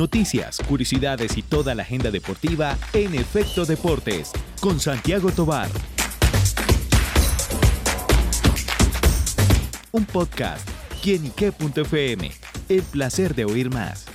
noticias, curiosidades y toda la agenda deportiva en Efecto Deportes con Santiago Tobar. Un podcast. El placer de oír más.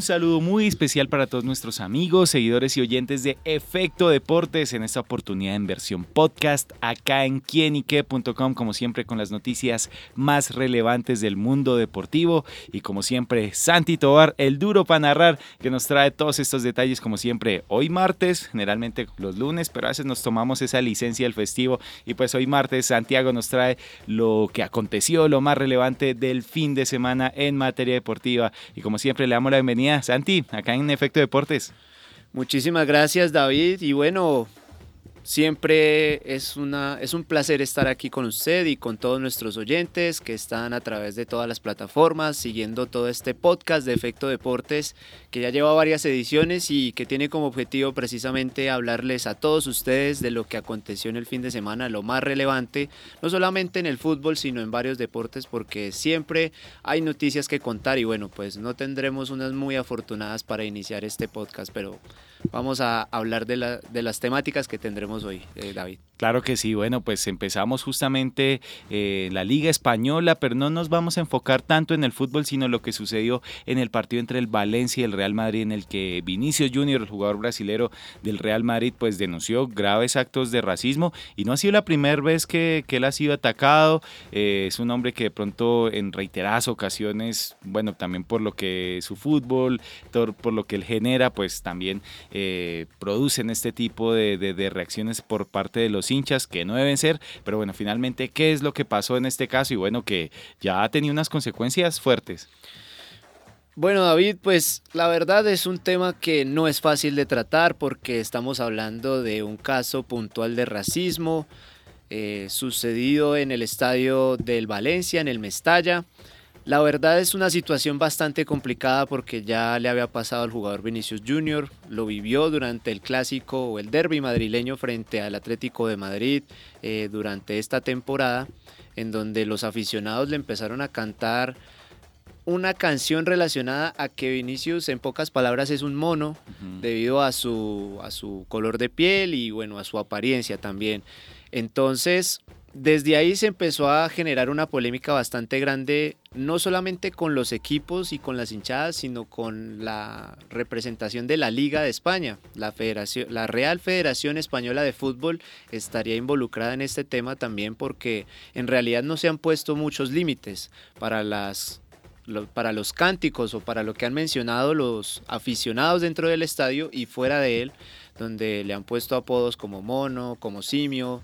Un saludo muy especial para todos nuestros amigos, seguidores y oyentes de Efecto Deportes en esta oportunidad en versión podcast acá en quienique.com como siempre con las noticias más relevantes del mundo deportivo. Y como siempre Santi Tobar, el duro para narrar que nos trae todos estos detalles como siempre hoy martes, generalmente los lunes, pero a veces nos tomamos esa licencia del festivo. Y pues hoy martes Santiago nos trae lo que aconteció, lo más relevante del fin de semana en materia deportiva. Y como siempre le damos la bienvenida Santi, acá en Efecto Deportes. Muchísimas gracias, David. Y bueno, Siempre es, una, es un placer estar aquí con usted y con todos nuestros oyentes que están a través de todas las plataformas siguiendo todo este podcast de Efecto Deportes que ya lleva varias ediciones y que tiene como objetivo precisamente hablarles a todos ustedes de lo que aconteció en el fin de semana, lo más relevante, no solamente en el fútbol sino en varios deportes porque siempre hay noticias que contar y bueno, pues no tendremos unas muy afortunadas para iniciar este podcast, pero vamos a hablar de, la, de las temáticas que tendremos hoy, eh, David. Claro que sí, bueno, pues empezamos justamente eh, la Liga Española, pero no nos vamos a enfocar tanto en el fútbol, sino lo que sucedió en el partido entre el Valencia y el Real Madrid, en el que Vinicius Junior, el jugador brasilero del Real Madrid, pues denunció graves actos de racismo y no ha sido la primera vez que, él ha sido atacado. Eh, es un hombre que de pronto en reiteradas ocasiones, bueno, también por lo que su fútbol, por lo que él genera, pues también eh, producen este tipo de, reacciones por parte de los hinchas que no deben ser, pero bueno, finalmente, ¿qué es lo que pasó en este caso? Y bueno, que ya ha tenido unas consecuencias fuertes. Bueno, David, pues la verdad es un tema que no es fácil de tratar porque estamos hablando de un caso puntual de racismo eh, sucedido en el estadio del Valencia, en el Mestalla. La verdad es una situación bastante complicada porque ya le había pasado al jugador Vinicius Junior, lo vivió durante el clásico o el derby madrileño frente al Atlético de Madrid eh, durante esta temporada, en donde los aficionados le empezaron a cantar una canción relacionada a que Vinicius en pocas palabras es un mono debido a su, a su color de piel y bueno, a su apariencia también. Entonces, desde ahí se empezó a generar una polémica bastante grande, no solamente con los equipos y con las hinchadas, sino con la representación de la Liga de España. La, Federación, la Real Federación Española de Fútbol estaría involucrada en este tema también porque en realidad no se han puesto muchos límites para las para los cánticos o para lo que han mencionado los aficionados dentro del estadio y fuera de él, donde le han puesto apodos como mono, como simio,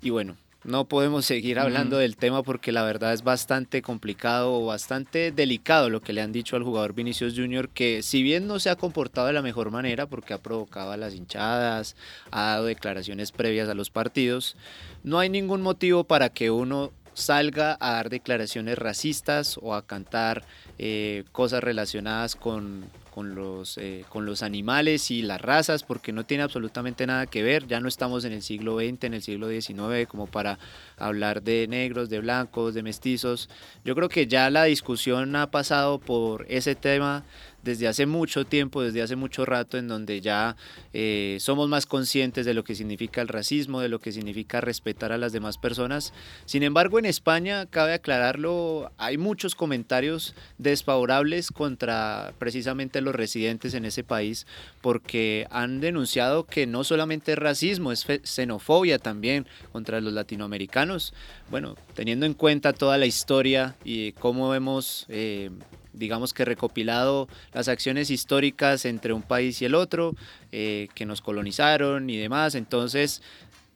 y bueno, no podemos seguir hablando del tema porque la verdad es bastante complicado o bastante delicado lo que le han dicho al jugador Vinicius Junior, que si bien no se ha comportado de la mejor manera porque ha provocado a las hinchadas, ha dado declaraciones previas a los partidos, no hay ningún motivo para que uno salga a dar declaraciones racistas o a cantar eh, cosas relacionadas con, con los, eh, con los animales y las razas, porque no tiene absolutamente nada que ver. Ya no estamos en el siglo XX, en el siglo XIX, como para hablar de negros, de blancos, de mestizos. Yo creo que ya la discusión ha pasado por ese tema desde hace mucho tiempo, desde hace mucho rato, en donde ya eh, somos más conscientes de lo que significa el racismo, de lo que significa respetar a las demás personas. Sin embargo, en España, cabe aclararlo, hay muchos comentarios desfavorables contra precisamente los residentes en ese país, porque han denunciado que no solamente es racismo, es xenofobia también contra los latinoamericanos. Bueno, teniendo en cuenta toda la historia y cómo hemos... Eh, digamos que recopilado las acciones históricas entre un país y el otro, eh, que nos colonizaron y demás. Entonces,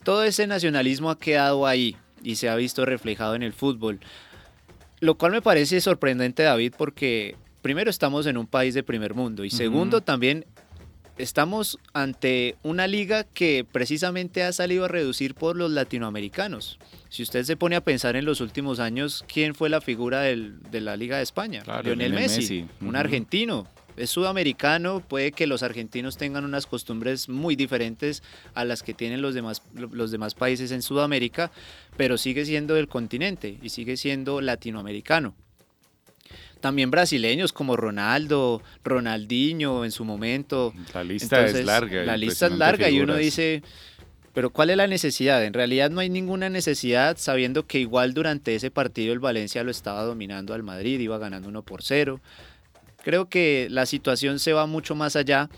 todo ese nacionalismo ha quedado ahí y se ha visto reflejado en el fútbol. Lo cual me parece sorprendente, David, porque primero estamos en un país de primer mundo y segundo también estamos ante una liga que precisamente ha salido a reducir por los latinoamericanos. Si usted se pone a pensar en los últimos años, ¿quién fue la figura de la Liga de España? Lionel Messi, un argentino. es sudamericano, puede que los argentinos tengan unas costumbres muy diferentes a las que tienen los demás, los demás países en Sudamérica, pero sigue siendo del continente y sigue siendo latinoamericano. También brasileños como Ronaldo, Ronaldinho en su momento. La lista es larga. La lista es larga y uno dice, pero ¿cuál es la necesidad? En realidad no hay ninguna necesidad sabiendo que igual durante ese partido el Valencia lo estaba dominando al Madrid, iba ganando 1 por 0. Creo que la situación se va mucho más allá.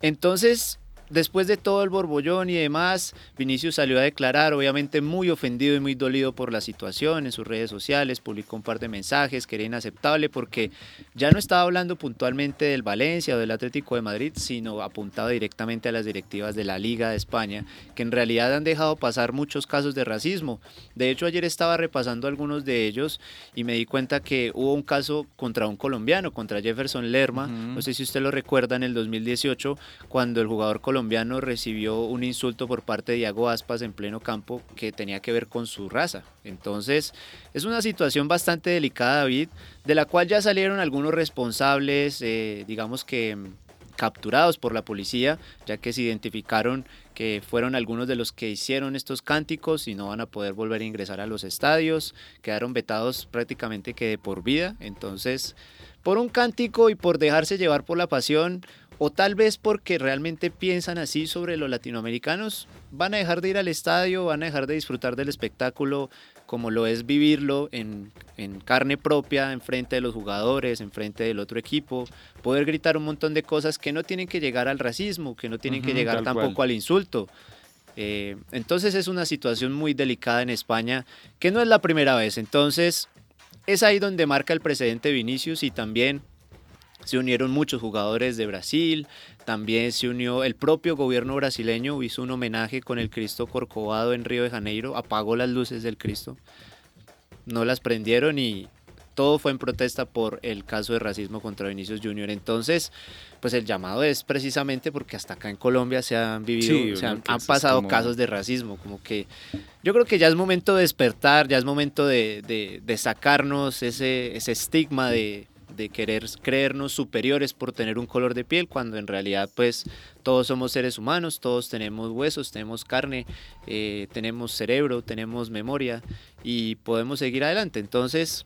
Entonces, Después de todo el borbollón y demás, Vinicius salió a declarar, obviamente muy ofendido y muy dolido por la situación en sus redes sociales, publicó un par de mensajes que era inaceptable porque ya no estaba hablando puntualmente del Valencia o del Atlético de Madrid, sino apuntaba directamente a las directivas de la Liga de España, que en realidad han dejado pasar muchos casos de racismo. De hecho, ayer estaba repasando algunos de ellos y me di cuenta que hubo un caso contra un colombiano, contra Jefferson Lerma, no sé si usted lo recuerda en el 2018, cuando el jugador colombiano colombiano recibió un insulto por parte de Iago Aspas en pleno campo que tenía que ver con su raza. Entonces, es una situación bastante delicada, David, de la cual ya salieron algunos responsables, eh, digamos que mm, capturados por la policía, ya que se identificaron que fueron algunos de los que hicieron estos cánticos y no van a poder volver a ingresar a los estadios, quedaron vetados prácticamente que de por vida, entonces por un cántico y por dejarse llevar por la pasión, o tal vez porque realmente piensan así sobre los latinoamericanos, van a dejar de ir al estadio, van a dejar de disfrutar del espectáculo como lo es vivirlo en, carne propia, en frente de los jugadores, en frente del otro equipo, poder gritar un montón de cosas que no tienen que llegar al racismo, que no tienen que llegar tampoco al insulto. Eh, entonces es una situación muy delicada en España, que no es la primera vez. Entonces es ahí donde marca el precedente Vinicius y también se unieron muchos jugadores de Brasil, también se unió el propio gobierno brasileño, hizo un homenaje con el Cristo Corcovado en Río de Janeiro, apagó las luces del Cristo, no las prendieron y todo fue en protesta por el caso de racismo contra Vinicius Junior. Entonces, pues el llamado es precisamente porque hasta acá en Colombia se han vivido, se han, pasado casos de racismo, como que yo creo que ya es momento de despertar, ya es momento de, de sacarnos ese, ese estigma de de querer creernos superiores por tener un color de piel, cuando en realidad pues todos somos seres humanos, todos tenemos huesos, tenemos carne, eh, tenemos cerebro, tenemos memoria y podemos seguir adelante. Entonces,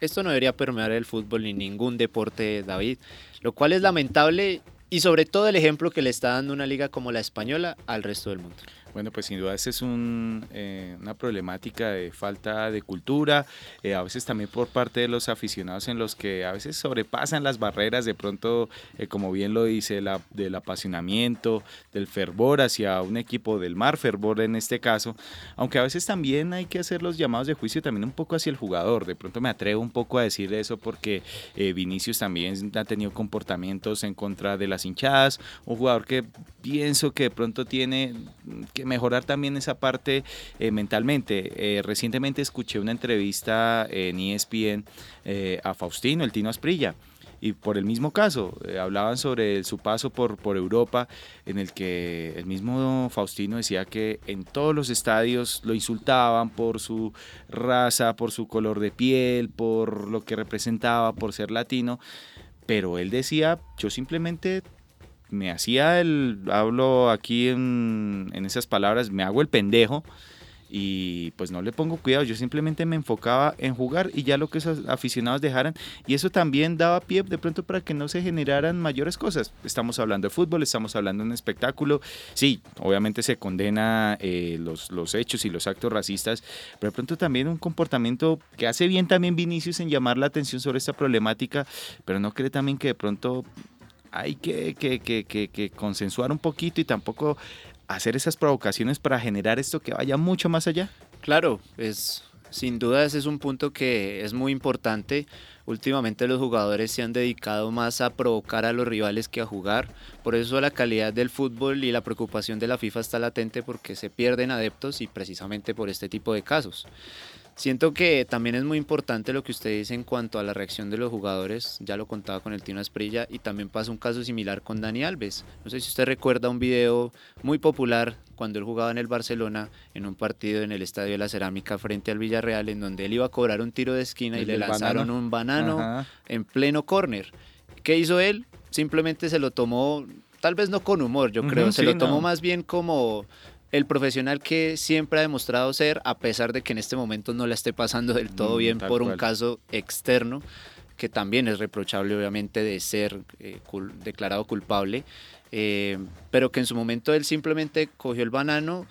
esto no debería permear el fútbol ni ningún deporte, David, lo cual es lamentable y sobre todo el ejemplo que le está dando una liga como la española al resto del mundo. Bueno, pues sin duda esa es un, eh, una problemática de falta de cultura, eh, a veces también por parte de los aficionados en los que a veces sobrepasan las barreras, de pronto, eh, como bien lo dice, la, del apasionamiento, del fervor hacia un equipo del mar, fervor en este caso, aunque a veces también hay que hacer los llamados de juicio también un poco hacia el jugador, de pronto me atrevo un poco a decir eso porque Vinicius también ha tenido comportamientos en contra de las hinchadas, un jugador que pienso que de pronto tiene que mejorar también esa parte eh, mentalmente. Eh, recientemente escuché una entrevista en ESPN eh, a Faustino, el Tino Asprilla. Y por el mismo caso, hablaban sobre su paso por, por Europa, en el que el mismo Faustino decía que en todos los estadios lo insultaban por su raza, por su color de piel, por lo que representaba, por ser latino pero él decía, yo simplemente me hacía el, hablo aquí en, en, esas palabras, me hago el pendejo y pues no le pongo cuidado, yo simplemente me enfocaba en jugar y ya lo que esos aficionados dejaran. Y eso también daba pie de pronto para que no se generaran mayores cosas. Estamos hablando de fútbol, estamos hablando de un espectáculo, sí, obviamente se condena eh, los, los hechos y los actos racistas, pero de pronto también un comportamiento que hace bien también Vinicius en llamar la atención sobre esta problemática, pero no cree también que de pronto hay que, consensuar un poquito y tampoco hacer esas provocaciones para generar esto que vaya mucho más allá. Claro, es sin duda ese es un punto que es muy importante. Últimamente los jugadores se han dedicado más a provocar a los rivales que a jugar. Por eso la calidad del fútbol y la preocupación de la FIFA está latente porque se pierden adeptos y precisamente por este tipo de casos. Siento que también es muy importante lo que usted dice en cuanto a la reacción de los jugadores. Ya lo contaba con el Tino Esprilla y también pasa un caso similar con Dani Alves. No sé si usted recuerda un video muy popular cuando él jugaba en el Barcelona en un partido en el Estadio de la Cerámica frente al Villarreal en donde él iba a cobrar un tiro de esquina y le lanzaron un banano en pleno córner ¿Qué hizo él? Simplemente se lo tomó, tal vez no con humor, yo creo, se lo tomó más bien como el profesional que siempre ha demostrado ser, a pesar de que en este momento no la esté pasando del todo mm, bien por un caso externo, que también es reprochable obviamente de ser eh, declarado culpable, eh, pero que en su momento él simplemente cogió el banano,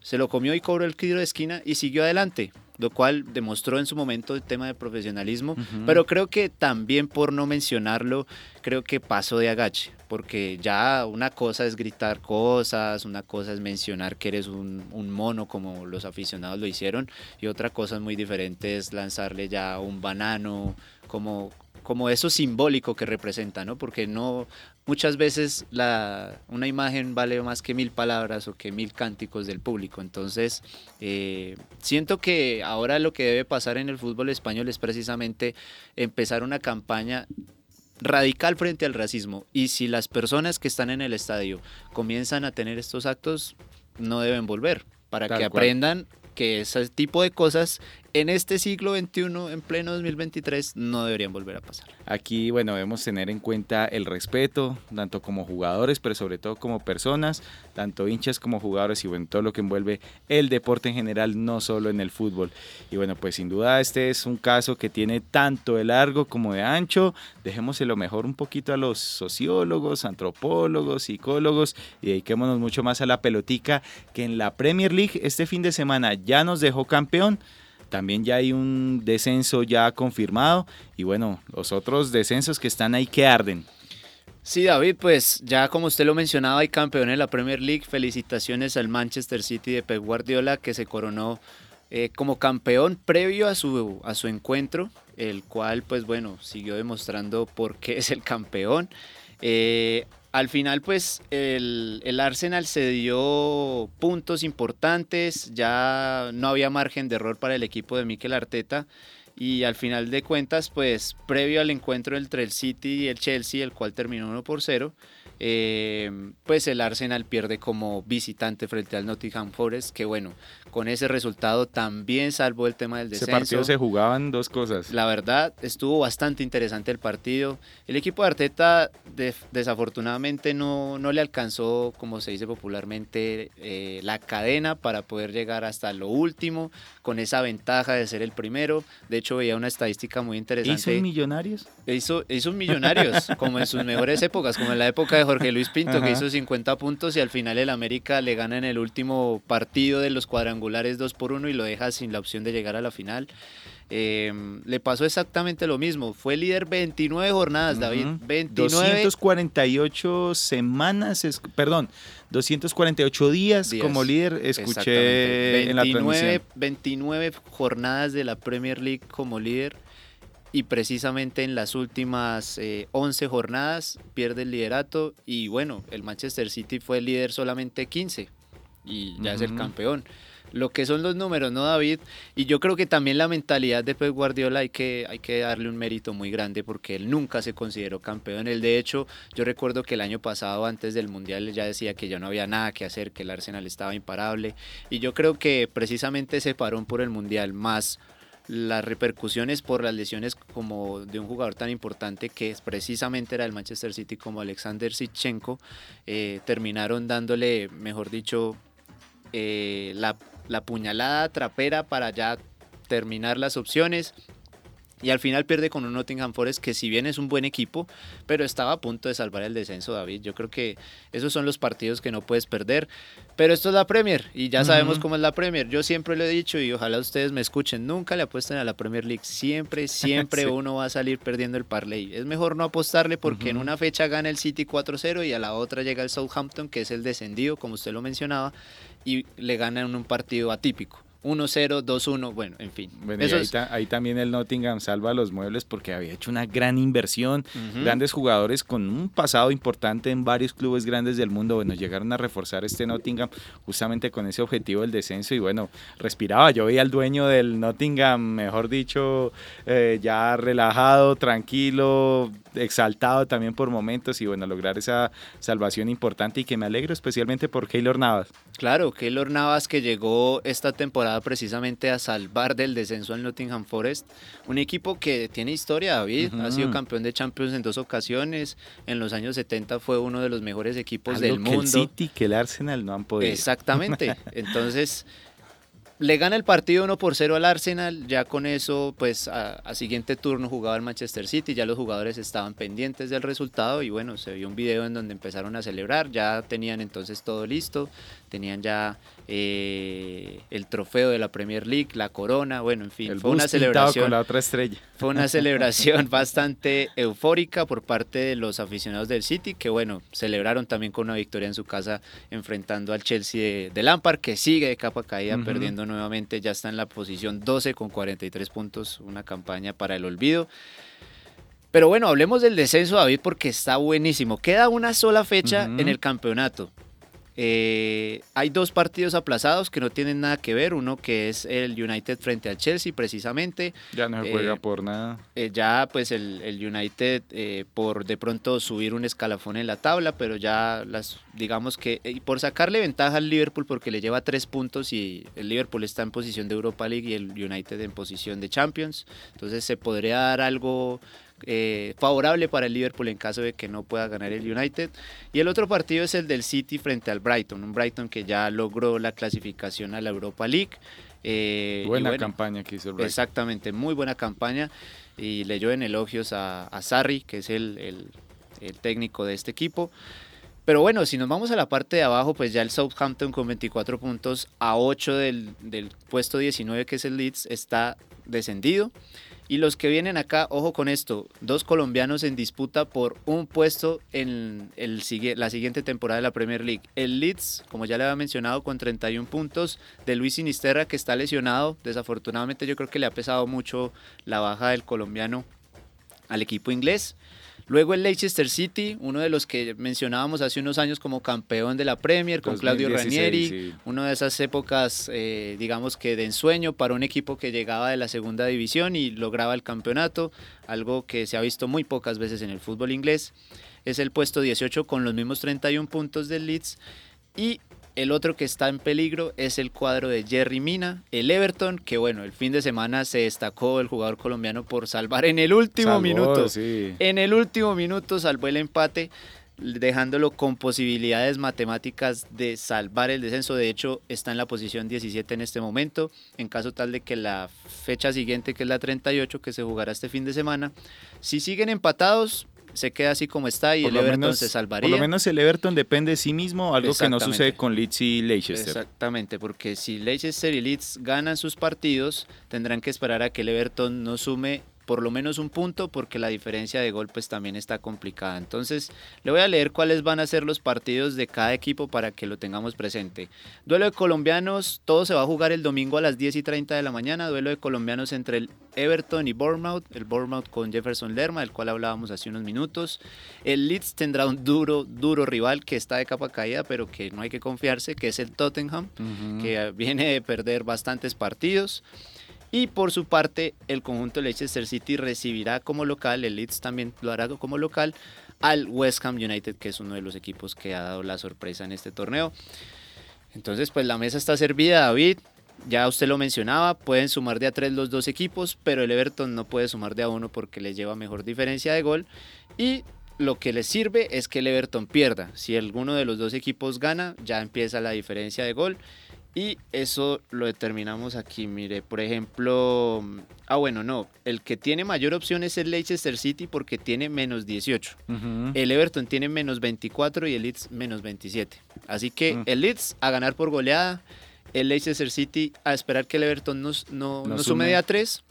se lo comió y cobró el tiro de esquina y siguió adelante lo cual demostró en su momento el tema de profesionalismo, pero creo que también por no mencionarlo, creo que pasó de agache, porque ya una cosa es gritar cosas, una cosa es mencionar que eres un, un mono como los aficionados lo hicieron, y otra cosa muy diferente es lanzarle ya un banano, como, como eso simbólico que representa, ¿no? Porque no, muchas veces la, una imagen vale más que mil palabras o que mil cánticos del público. Entonces, eh, siento que ahora lo que debe pasar en el fútbol español es precisamente empezar una campaña radical frente al racismo. Y si las personas que están en el estadio comienzan a tener estos actos, no deben volver para que aprendan que ese tipo de cosas en este siglo XXI, en pleno 2023, no deberían volver a pasar. Aquí, bueno, debemos tener en cuenta el respeto, tanto como jugadores, pero sobre todo como personas, tanto hinchas como jugadores y bueno, todo lo que envuelve el deporte en general, no solo en el fútbol. Y bueno, pues sin duda este es un caso que tiene tanto de largo como de ancho. Dejémoselo mejor un poquito a los sociólogos, antropólogos, psicólogos y dediquémonos mucho más a la pelotica que en la Premier League este fin de semana ya nos dejó campeón. También ya hay un descenso ya confirmado y bueno, los otros descensos que están ahí que arden. Sí, David, pues ya como usted lo mencionaba, hay campeón en la Premier League. Felicitaciones al Manchester City de Pep Guardiola que se coronó eh, como campeón previo a su, a su encuentro, el cual pues bueno, siguió demostrando por qué es el campeón. Eh, al final, pues el, Arsenal se dio puntos importantes, ya no había margen de error para el equipo de Mikel Arteta. Y al final de cuentas, pues previo al encuentro entre el City y el Chelsea, el cual terminó 1 por 0, eh, pues el Arsenal pierde como visitante frente al Nottingham Forest, que bueno, con ese resultado también salvó el tema del descenso. Ese partido se jugaban dos cosas. La verdad, estuvo bastante interesante el partido. El equipo de Arteta desafortunadamente no, no le alcanzó, como se dice popularmente, eh, la cadena para poder llegar hasta lo último, con esa ventaja de ser el primero. De hecho, veía una estadística muy interesante. ¿Hizo millonarios? Hizo, hizo millonarios, como en sus mejores épocas, como en la época de Jorge Luis Pinto, que hizo 50 puntos y al final el América le gana en el último partido de los cuadrangulares 2 por 1 y lo deja sin la opción de llegar a la final. Em, le pasó exactamente lo mismo. Fue líder 29 jornadas, David. 29. 248 semanas, perdón, 248 días, como líder, escuché en la transmisión. 29 jornadas de la Premier League como líder y precisamente en las últimas 11 eh, jornadas pierde el liderato y bueno, el Manchester City fue el líder solamente 15 y ya es el campeón. Lo que son los números, ¿no, David? Y yo creo que también la mentalidad de Pep Guardiola hay que, hay que darle un mérito muy grande porque él nunca se consideró campeón. Él, de hecho, yo recuerdo que el año pasado, antes del Mundial, ya decía que ya no había nada que hacer, que el Arsenal estaba imparable. Y yo creo que precisamente ese parón por el Mundial, más las repercusiones por las lesiones como de un jugador tan importante que precisamente era el Manchester City como Alexander Sichenko, eh, terminaron dándole, mejor dicho, eh, la, la puñalada trapera para ya terminar las opciones y al final pierde con un Nottingham Forest que si bien es un buen equipo, pero estaba a punto de salvar el descenso, David. Yo creo que esos son los partidos que no puedes perder. Pero esto es la Premier y ya sabemos cómo es la Premier. Yo siempre lo he dicho y ojalá ustedes me escuchen. Nunca le apuesten a la Premier League. Siempre, siempre uno va a salir perdiendo el parlay. Es mejor no apostarle porque en una fecha gana el City 4-0 y a la otra llega el Southampton, que es el descendido, como usted lo mencionaba, y le gana en un partido atípico. 1-0, 2-1, bueno, en fin. Bueno, ahí, también el Nottingham salva los muebles porque había hecho una gran inversión, grandes jugadores con un pasado importante en varios clubes grandes del mundo, bueno, llegaron a reforzar este Nottingham justamente con ese objetivo del descenso y bueno, respiraba, yo veía al dueño del Nottingham, mejor dicho, eh, ya relajado, tranquilo, exaltado también por momentos y bueno, lograr esa salvación importante y que me alegro especialmente por Keylor Navas. Claro, Keylor Navas que llegó esta temporada temporada precisamente a salvar del descenso al Nottingham Forest, un equipo que tiene historia, David, ha sido campeón de Champions en dos ocasiones, en los años 70 fue uno de los mejores equipos del mundo. Que el City, que el Arsenal no han podido. Exactamente, entonces le gana el partido 1 por 0 al Arsenal, ya con eso, pues a, siguiente turno jugaba el Manchester City, ya los jugadores estaban pendientes del resultado y bueno, se vio un video en donde empezaron a celebrar, ya tenían entonces todo listo, tenían ya eh, el trofeo de la Premier League, la corona, bueno, en fin, fue una celebración. la otra estrella. Fue una celebración bastante eufórica por parte de los aficionados del City, que bueno, celebraron también con una victoria en su casa enfrentando al Chelsea de, Lampard, que sigue de capa caída, perdiendo nuevamente, ya está en la posición 12 con 43 puntos, una campaña para el olvido. Pero bueno, hablemos del descenso, David, porque está buenísimo. Queda una sola fecha en el campeonato. Eh, hay dos partidos aplazados que no tienen nada que ver. Uno que es el United frente al Chelsea, precisamente. Ya no se juega eh, por nada. Eh, ya, pues el, United, por de pronto subir un escalafón en la tabla, pero ya las, digamos que, por sacarle ventaja al Liverpool, porque le lleva tres puntos y el Liverpool está en posición de Europa League y el United en posición de Champions. Entonces se podría dar algo eh, favorable para el Liverpool en caso de que no pueda ganar el United. Y el otro partido es el del City frente al Brighton, un Brighton que ya logró la clasificación a la Europa League. Eh, buena campaña que hizo el Brighton. Exactamente, muy buena campaña. Y leyó en elogios a, Sarri, que es el, técnico de este equipo. Pero bueno, si nos vamos a la parte de abajo, pues ya el Southampton con 24 puntos a 8 del, del puesto 19 que es el Leeds está descendido. Y los que vienen acá, ojo con esto, dos colombianos en disputa por un puesto en la siguiente temporada de la Premier League. El Leeds, como ya le había mencionado, con 31 puntos, de Luis Sinisterra que está lesionado. Desafortunadamente yo creo que le ha pesado mucho la baja del colombiano al equipo inglés. Luego el Leicester City, uno de los que mencionábamos hace unos años como campeón de la Premier, con Claudio Ranieri, una de esas épocas, eh, digamos que de ensueño para un equipo que llegaba de la segunda división y lograba el campeonato, algo que se ha visto muy pocas veces en el fútbol inglés. Es el puesto 18 con los mismos 31 puntos del Leeds. Y el otro que está en peligro es el cuadro de Jerry Mina, el Everton, que bueno, el fin de semana se destacó el jugador colombiano por salvar en el último minuto. En el último minuto salvó el empate, dejándolo con posibilidades matemáticas de salvar el descenso. De hecho, está en la posición 17 en este momento. En caso tal de que la fecha siguiente, que es la 38, que se jugará este fin de semana, si siguen empatados, se queda así como está y el Everton se salvaría. Por lo menos el Everton depende de sí mismo, algo que no sucede con Leeds y Leicester. Exactamente, porque si Leicester y Leeds ganan sus partidos, tendrán que esperar a que el Everton no sume por lo menos un punto porque la diferencia de gol pues también está complicada. Entonces le voy a leer cuáles van a ser los partidos de cada equipo para que lo tengamos presente. Duelo de colombianos, todo se va a jugar el domingo a las 10 y 30 de la mañana. Duelo de colombianos entre el Everton y Bournemouth, el Bournemouth con Jefferson Lerma, del cual hablábamos hace unos minutos. El Leeds tendrá un duro, duro rival que está de capa caída, pero que no hay que confiarse, que es el Tottenham, que viene de perder bastantes partidos. Y por su parte, el conjunto Leicester City recibirá como local, el Leeds también lo hará como local, al West Ham United, que es uno de los equipos que ha dado la sorpresa en este torneo. Entonces, pues la mesa está servida, David. Ya usted lo mencionaba, pueden sumar de a tres los dos equipos, pero el Everton no puede sumar de a uno porque le lleva mejor diferencia de gol. Y lo que les sirve es que el Everton pierda. Si alguno de los dos equipos gana, ya empieza la diferencia de gol y eso lo determinamos aquí, mire, por ejemplo, ah bueno, no, el que tiene mayor opción es el Leicester City porque tiene menos 18. El Everton tiene menos 24 y el Leeds menos 27. Así que mm. el Leeds a ganar por goleada, el Leicester City a esperar que el Everton no, no, sume de a 3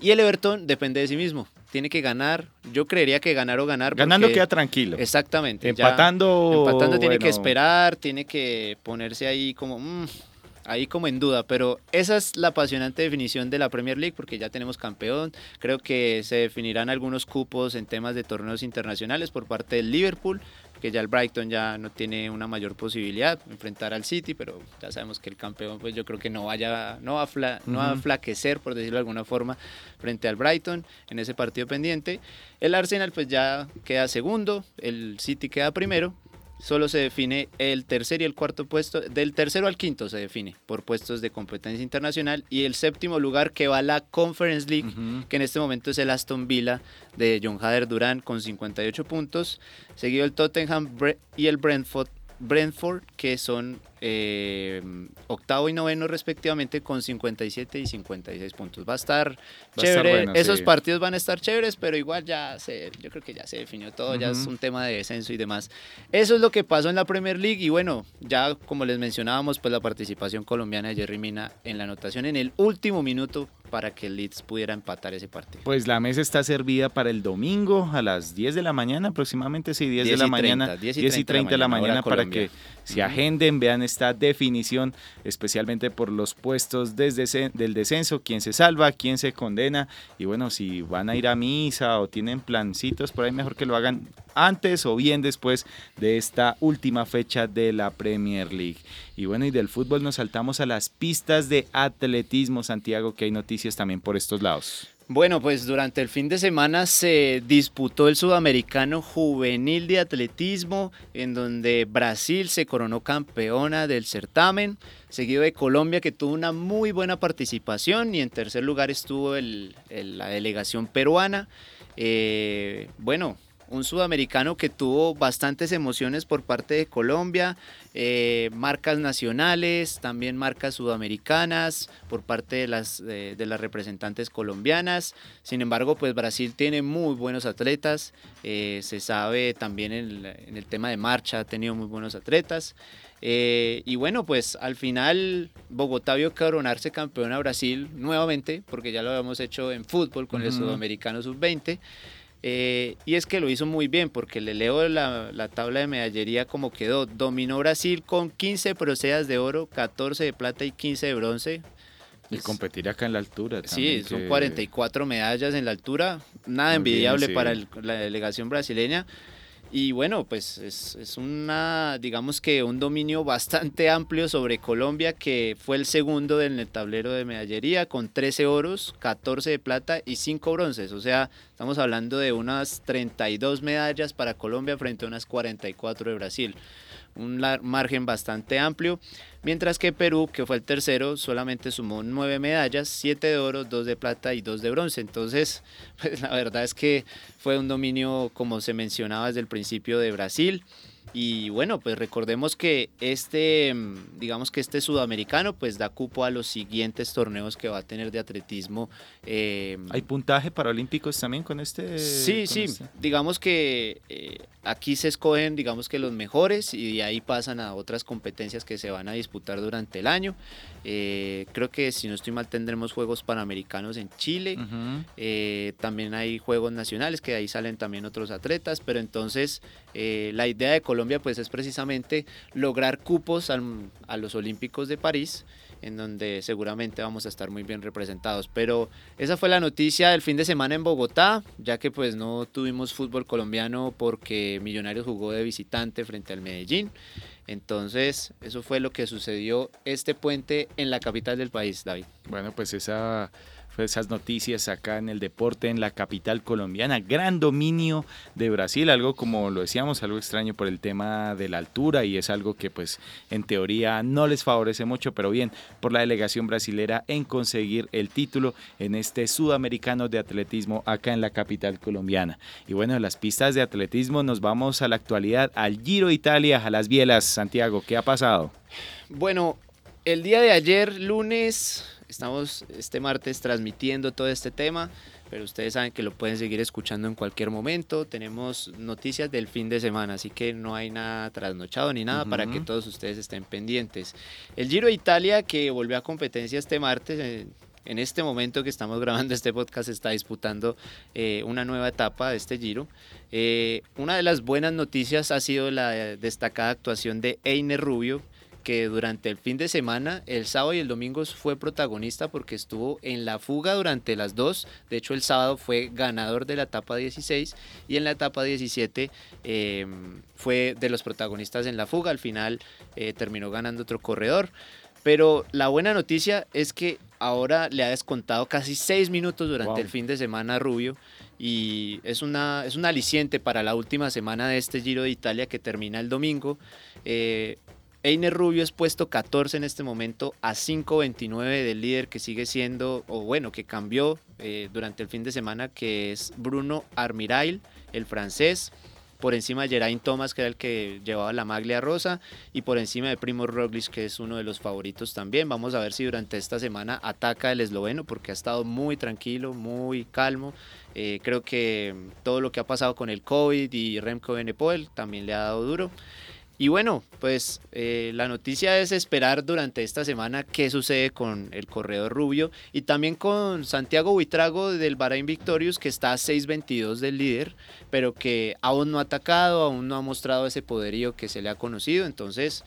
y el Everton depende de sí mismo tiene que ganar. Yo creería que ganar o ganar. Ganando queda tranquilo. Exactamente. Empatando. empatando tiene que esperar, tiene que ponerse ahí como. Mm, ahí como en duda, pero esa es la apasionante definición de la Premier League porque ya tenemos campeón. Creo que se definirán algunos cupos en temas de torneos internacionales por parte del Liverpool, que ya el Brighton ya no tiene una mayor posibilidad de enfrentar al City, pero ya sabemos que el campeón pues yo creo que no vaya no va a, no va a flaquecer por decirlo de alguna forma frente al Brighton en ese partido pendiente. El Arsenal pues ya queda segundo, el City queda primero solo se define el tercer y el cuarto puesto, del tercero al quinto se define por puestos de competencia internacional y el séptimo lugar que va a la Conference League, que en este momento es el Aston Villa de John Hader Durán con 58 puntos, seguido el Tottenham y el Brentford Brentford, que son eh, octavo y noveno respectivamente con 57 y 56 puntos. Va a estar chévere, esos partidos van a estar chéveres, pero igual ya se, yo creo que ya se definió todo, ya es un tema de descenso y demás. Eso es lo que pasó en la Premier League y bueno, ya como les mencionábamos, pues la participación colombiana de Jerry Mina en la anotación en el último minuto para que el Leeds pudiera empatar ese partido. Pues la mesa está servida para el domingo a las 10 de la mañana, aproximadamente, sí, 10, de la mañana, 10 y 30, de la mañana, para que se agenden, vean esta definición, especialmente por los puestos desde del descenso, quién se salva, quién se condena, y bueno, si van a ir a misa o tienen plancitos por ahí, mejor que lo hagan antes o bien después de esta última fecha de la Premier League. Y bueno, y del fútbol nos saltamos a las pistas de atletismo, Santiago, que hay noticias también por estos lados. Bueno, pues durante el fin de semana se disputó el sudamericano juvenil de atletismo, en donde Brasil se coronó campeona del certamen, seguido de Colombia, que tuvo una muy buena participación, y en tercer lugar estuvo la delegación peruana. Eh, bueno, un sudamericano que tuvo bastantes emociones por parte de Colombia, eh, marcas nacionales, también marcas sudamericanas por parte de las, de las representantes colombianas. Sin embargo, pues Brasil tiene muy buenos atletas, eh, se sabe también en el, tema de marcha, ha tenido muy buenos atletas. Eh, y bueno, pues al final Bogotá vio coronarse campeón a Brasil nuevamente, porque ya lo habíamos hecho en fútbol con el Sudamericano Sub-20. Eh, y es que lo hizo muy bien, porque le leo la, la, tabla de medallería como quedó. Dominó Brasil con 15 procedas de oro, 14 de plata y 15 de bronce. Y competir acá en la altura. sí, son 44 medallas en la altura, nada envidiable para la delegación brasileña. Y bueno, pues es, una, digamos que un dominio bastante amplio sobre Colombia, que fue el segundo en el tablero de medallería, con 13 oros, 14 de plata y 5 bronces. O sea, estamos hablando de unas 32 medallas para Colombia frente a unas 44 de Brasil un margen bastante amplio, mientras que Perú, que fue el tercero, solamente sumó nueve medallas, siete de oro, dos de plata y dos de bronce. Entonces, pues, la verdad es que fue un dominio, como se mencionaba desde el principio, de Brasil. Y bueno, pues recordemos que este, mm, digamos que este sudamericano, pues da cupo a los siguientes torneos que va a tener de atletismo. Eh, ¿Hay puntaje para olímpicos también con este? Sí, sí. Este? Digamos que eh, aquí se escogen, digamos que los mejores y de ahí pasan a otras competencias que se van a disputar durante el año. Eh, creo que si no estoy mal tendremos Juegos Panamericanos en Chile. también hay Juegos Nacionales que de ahí salen también otros atletas, pero entonces la idea de Colombia pues es precisamente lograr cupos a los Olímpicos de París, en donde seguramente vamos a estar muy bien representados. Pero esa fue la noticia del fin de semana en Bogotá, ya que pues no tuvimos fútbol colombiano porque Millonarios jugó de visitante frente al Medellín. Entonces, eso fue lo que sucedió este puente en la capital del país, David. Bueno, pues esa esas noticias acá en el deporte en la capital colombiana. Gran dominio de Brasil, algo como lo decíamos, algo extraño por el tema de la altura y es algo que pues en teoría no les favorece mucho, pero bien por la delegación brasilera en conseguir el título en este sudamericano de atletismo acá en la capital colombiana. Y bueno, en las pistas de atletismo nos vamos a la actualidad, al Giro Italia, a las Bielas. Santiago, ¿qué ha pasado? Bueno, el día de ayer, lunes, Estamos este martes transmitiendo todo este tema, pero ustedes saben que lo pueden seguir escuchando en cualquier momento. Tenemos noticias del fin de semana, así que no hay nada trasnochado ni nada para que todos ustedes estén pendientes. El Giro de Italia, que volvió a competencia este martes, eh, en este momento que estamos grabando este podcast está disputando eh, una nueva etapa de este Giro. Eh, una de las buenas noticias ha sido la destacada actuación de Einer Rubio, que durante el fin de semana, el sábado y el domingo fue protagonista porque estuvo en la fuga durante las dos. De hecho, el sábado fue ganador de la etapa 16 y en la etapa 17 em, fue de los protagonistas en la fuga. Al final eh, terminó ganando otro corredor. Pero la buena noticia es que ahora le ha descontado casi seis minutos durante el fin de semana a Rubio y es, una, es un aliciente para la última semana de este Giro de Italia que termina el domingo. Eh, Einer Rubio es puesto 14 en este momento a 5.29 del líder que sigue siendo, o bueno, que cambió eh, durante el fin de semana, que es Bruno Armirail, el francés por encima de Geraint Thomas, que era el que llevaba la maglia rosa, y por encima de Primo Roglic, que es uno de los favoritos también. Vamos a ver si durante esta semana ataca el esloveno, porque ha estado muy tranquilo, muy calmo. Eh, creo que todo lo que ha pasado con el COVID y Remco Benepoel también le ha dado duro. Y bueno, pues eh, la noticia es esperar durante esta semana qué sucede con el corredor rubio y también con Santiago Buitrago del Bahrain Victorious que está a 6.22 del líder, pero que aún no ha atacado, aún no ha mostrado ese poderío que se le ha conocido. Entonces,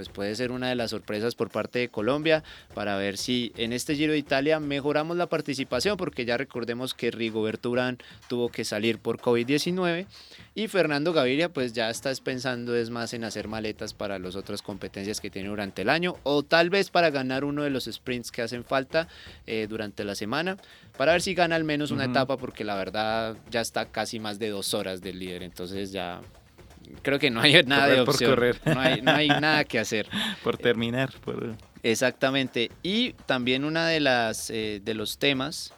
pues puede ser una de las sorpresas por parte de Colombia para ver si en este Giro de Italia mejoramos la participación, porque ya recordemos que Rigoberto Urán tuvo que salir por COVID-19 y Fernando Gaviria pues ya está pensando es más en hacer maletas para las otras competencias que tiene durante el año o tal vez para ganar uno de los sprints que hacen falta eh, durante la semana para ver si gana al menos una etapa porque la verdad ya está casi más de dos horas del líder entonces ya creo que no hay nada de opción. Por correr. No, hay, no hay nada que hacer. por terminar. Exactamente. Y también una de las eh, de los temas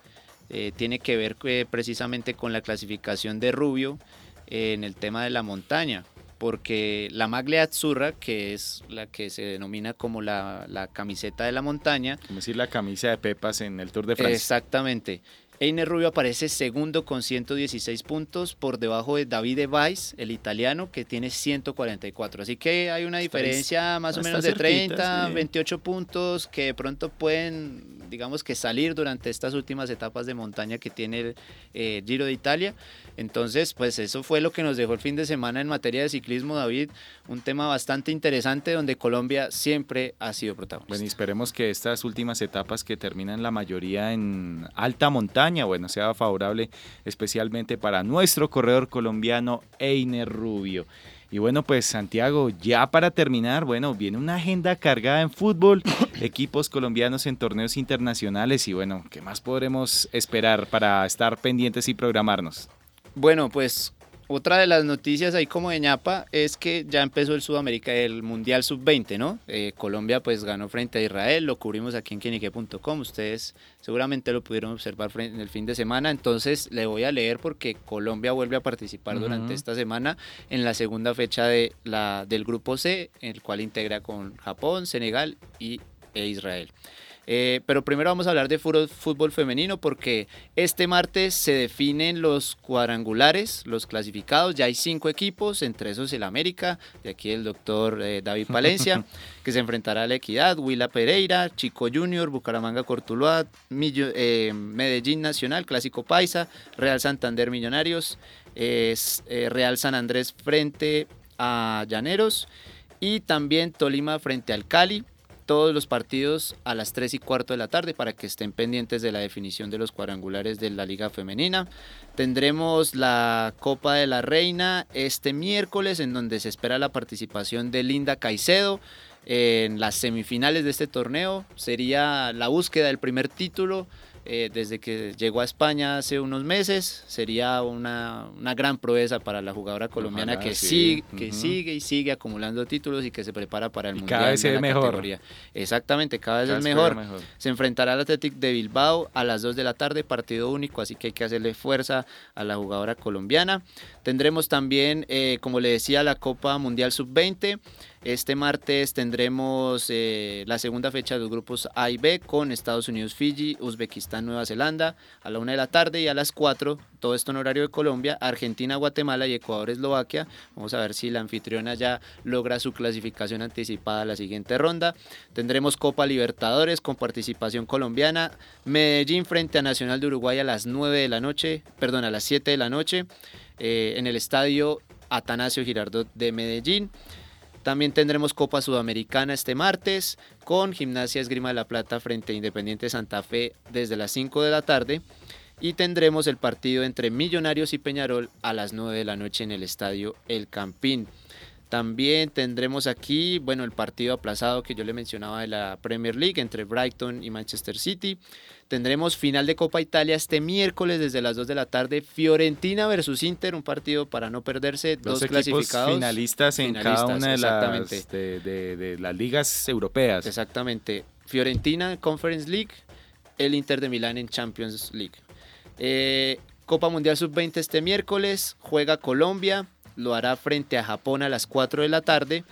eh, tiene que ver eh, precisamente con la clasificación de Rubio en el tema de la montaña. Porque la Maglia Azzurra, que es la que se denomina como la, la camiseta de la montaña. Como decir la camisa de Pepas en el Tour de Francia. Exactamente. Einer Rubio aparece segundo con 116 puntos por debajo de Davide Weiss, el italiano, que tiene 144. Así que hay una diferencia más o menos de 30, 28 puntos que de pronto pueden, digamos que salir durante estas últimas etapas de montaña que tiene el eh, Giro de Italia. Entonces, pues eso fue lo que nos dejó el fin de semana en materia de ciclismo, David. Un tema bastante interesante donde Colombia siempre ha sido protagonista. Bueno, y esperemos que estas últimas etapas que terminan la mayoría en alta montaña, bueno, sea favorable especialmente para nuestro corredor colombiano Einer Rubio. Y bueno, pues Santiago, ya para terminar, bueno, viene una agenda cargada en fútbol, equipos colombianos en torneos internacionales y bueno, ¿qué más podremos esperar para estar pendientes y programarnos? Bueno, pues otra de las noticias ahí como de ñapa es que ya empezó el Sudamérica, el Mundial Sub-20, ¿no? Eh, Colombia pues ganó frente a Israel, lo cubrimos aquí en quienique.com, ustedes seguramente lo pudieron observar en el fin de semana, entonces le voy a leer porque Colombia vuelve a participar durante esta semana en la segunda fecha de la, del Grupo C, el cual integra con Japón, Senegal y, e Israel. Eh, pero primero vamos a hablar de fútbol femenino porque este martes se definen los cuadrangulares, los clasificados. Ya hay cinco equipos, entre esos el América, de aquí el doctor eh, David Palencia, que se enfrentará a la Equidad, Huila Pereira, Chico Junior, Bucaramanga Cortuluá, eh, Medellín Nacional, Clásico Paisa, Real Santander Millonarios, Real San Andrés frente a Llaneros y también Tolima frente al Cali todos los partidos a las 3 y cuarto de la tarde para que estén pendientes de la definición de los cuadrangulares de la Liga Femenina. Tendremos la Copa de la Reina este miércoles en donde se espera la participación de Linda Caicedo en las semifinales de este torneo. Sería la búsqueda del primer título eh, desde que llegó a España hace unos meses. Sería una, una gran proeza para la jugadora colombiana que, sigue, que sigue y sigue acumulando títulos y que se prepara para el Mundial. Cada vez es mejor. Exactamente, cada vez es mejor. Se enfrentará al Athletic de Bilbao a las 2 de la tarde, partido único, así que hay que hacerle fuerza a la jugadora colombiana. Tendremos también, eh, como le decía, la Copa Mundial Sub-20. Este martes tendremos eh, la segunda fecha de los grupos A y B con Estados Unidos, Fiji, Uzbekistán, Nueva Zelanda a la una de la tarde y a las 4, todo esto en horario de Colombia, Argentina, Guatemala y Ecuador, Eslovaquia. Vamos a ver si la anfitriona ya logra su clasificación anticipada a la siguiente ronda. Tendremos Copa Libertadores con participación colombiana, Medellín frente a Nacional de Uruguay a las 9 de la noche, perdón, a las 7 de la noche eh, en el estadio Atanasio Girardot de Medellín. También tendremos Copa Sudamericana este martes con Gimnasia Esgrima de la Plata frente a Independiente Santa Fe desde las 5 de la tarde. Y tendremos el partido entre Millonarios y Peñarol a las 9 de la noche en el estadio El Campín. También tendremos aquí, bueno, el partido aplazado que yo le mencionaba de la Premier League entre Brighton y Manchester City. Tendremos final de Copa Italia este miércoles desde las 2 de la tarde. Fiorentina versus Inter, un partido para no perderse. Dos, dos clasificados. Finalistas en cada una de las, de, de, las ligas europeas. Exactamente. Fiorentina Conference League, el Inter de Milán en Champions League. Eh, Copa Mundial Sub-20 este miércoles, juega Colombia, lo hará frente a Japón a las 4 de la tarde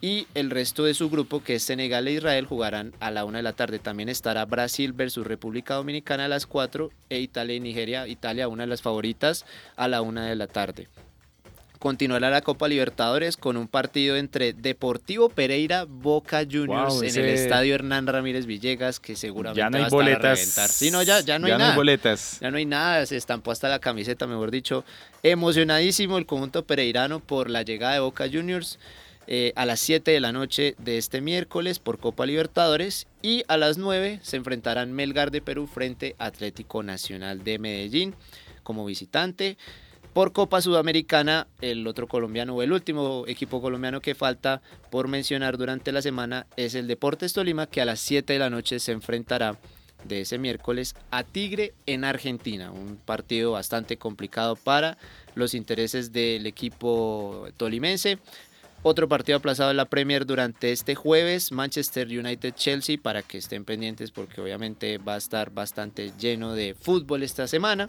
y el resto de su grupo, que es Senegal e Israel, jugarán a la 1 de la tarde. También estará Brasil versus República Dominicana a las 4 e Italia y Nigeria, Italia una de las favoritas, a la 1 de la tarde. Continuará la Copa Libertadores con un partido entre Deportivo Pereira Boca Juniors en el estadio Hernán Ramírez Villegas, que seguramente ya no hay va boletas. A sí, no, ya, ya no hay nada. No hay boletas. Ya no hay nada, se estampó hasta la camiseta, mejor dicho. Emocionadísimo el conjunto pereirano por la llegada de Boca Juniors. Eh, a las 7 de la noche de este miércoles por Copa Libertadores y a las 9 se enfrentarán Melgar de Perú frente a Atlético Nacional de Medellín como visitante. Por Copa Sudamericana, el otro colombiano o el último equipo colombiano que falta por mencionar durante la semana es el Deportes Tolima que a las 7 de la noche se enfrentará de ese miércoles a Tigre en Argentina, un partido bastante complicado para los intereses del equipo tolimense. Otro partido aplazado en la Premier durante este jueves, Manchester United-Chelsea, para que estén pendientes porque obviamente va a estar bastante lleno de fútbol esta semana.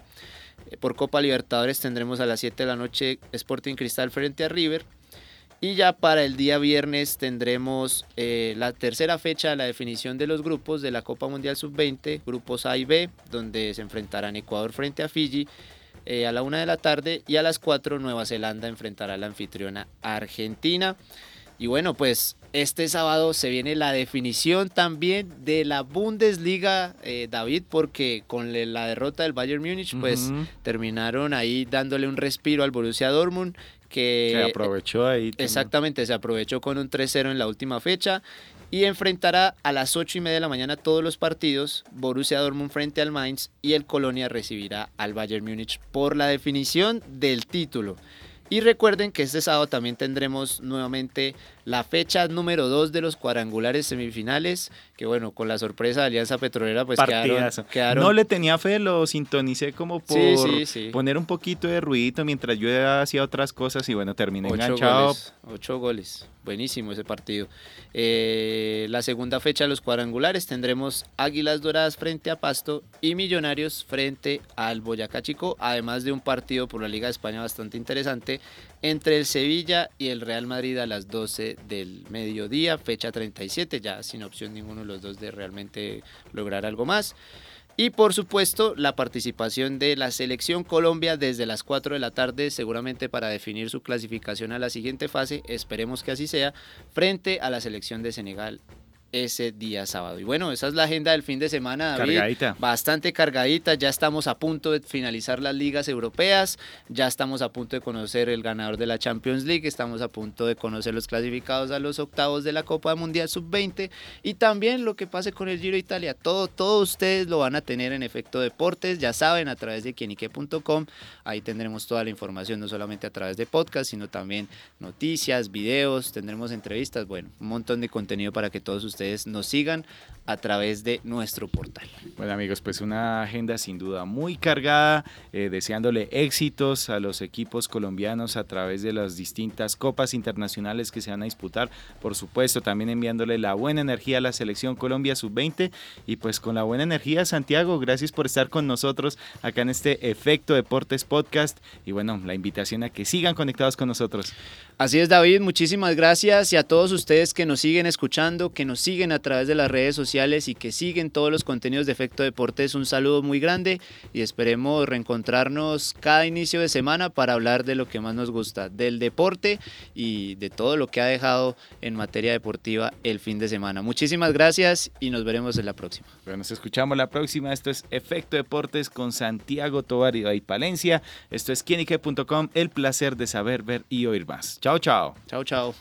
Por Copa Libertadores tendremos a las 7 de la noche Sporting Cristal frente a River. Y ya para el día viernes tendremos eh, la tercera fecha de la definición de los grupos de la Copa Mundial Sub-20, grupos A y B, donde se enfrentarán Ecuador frente a Fiji eh, a la una de la tarde y a las 4 Nueva Zelanda enfrentará a la anfitriona Argentina. Y bueno, pues este sábado se viene la definición también de la Bundesliga, eh, David, porque con la derrota del Bayern Múnich, pues terminaron ahí dándole un respiro al Borussia Dortmund. Que, se aprovechó ahí. Exactamente, se aprovechó con un 3-0 en la última fecha y enfrentará a las 8 y media de la mañana todos los partidos, Borussia Dortmund frente al Mainz y el Colonia recibirá al Bayern Múnich por la definición del título. Y recuerden que este sábado también tendremos nuevamente la fecha número 2 de los cuadrangulares semifinales, que bueno, con la sorpresa de Alianza Petrolera, pues quedaron, No le tenía fe, lo sintonicé como por poner un poquito de ruidito mientras yo hacía otras cosas y bueno, terminé enganchado. ocho goles, buenísimo ese partido. Eh, la segunda fecha de los cuadrangulares tendremos Águilas Doradas frente a Pasto y Millonarios frente al Boyacá Chico, además de un partido por la Liga de España bastante interesante entre el Sevilla y el Real Madrid a las 12 del mediodía, fecha 37, ya sin opción ninguno de los dos de realmente lograr algo más. Y por supuesto, la participación de la selección Colombia desde las 4 de la tarde, seguramente para definir su clasificación a la siguiente fase, esperemos que así sea, frente a la selección de Senegal ese día sábado. Y bueno, esa es la agenda del fin de semana, David. Cargadita. Bastante cargadita. Ya estamos a punto de finalizar las ligas europeas. Ya estamos a punto de conocer el ganador de la Champions League. Estamos a punto de conocer los clasificados a los octavos de la Copa Mundial Sub-20. Y también lo que pase con el Giro Italia. Todo, todos ustedes lo van a tener en Efecto Deportes. Ya saben, a través de quienique.com. Ahí tendremos toda la información, no solamente a través de podcast, sino también noticias, videos, tendremos entrevistas. Bueno, un montón de contenido para que todos ustedes ustedes nos sigan a través de nuestro portal. Bueno amigos, pues una agenda sin duda muy cargada, eh, deseándole éxitos a los equipos colombianos a través de las distintas copas internacionales que se van a disputar, por supuesto también enviándole la buena energía a la selección Colombia sub-20 y pues con la buena energía Santiago, gracias por estar con nosotros acá en este Efecto Deportes Podcast y bueno, la invitación a que sigan conectados con nosotros. Así es, David, muchísimas gracias y a todos ustedes que nos siguen escuchando, que nos siguen a través de las redes sociales y que siguen todos los contenidos de Efecto Deportes, un saludo muy grande y esperemos reencontrarnos cada inicio de semana para hablar de lo que más nos gusta, del deporte y de todo lo que ha dejado en materia deportiva el fin de semana. Muchísimas gracias y nos veremos en la próxima. Bueno, nos escuchamos la próxima. Esto es Efecto Deportes con Santiago Tobar y Palencia. Esto es quienique.com, el placer de saber, ver y oír más. Chao, chao. Chao, chao.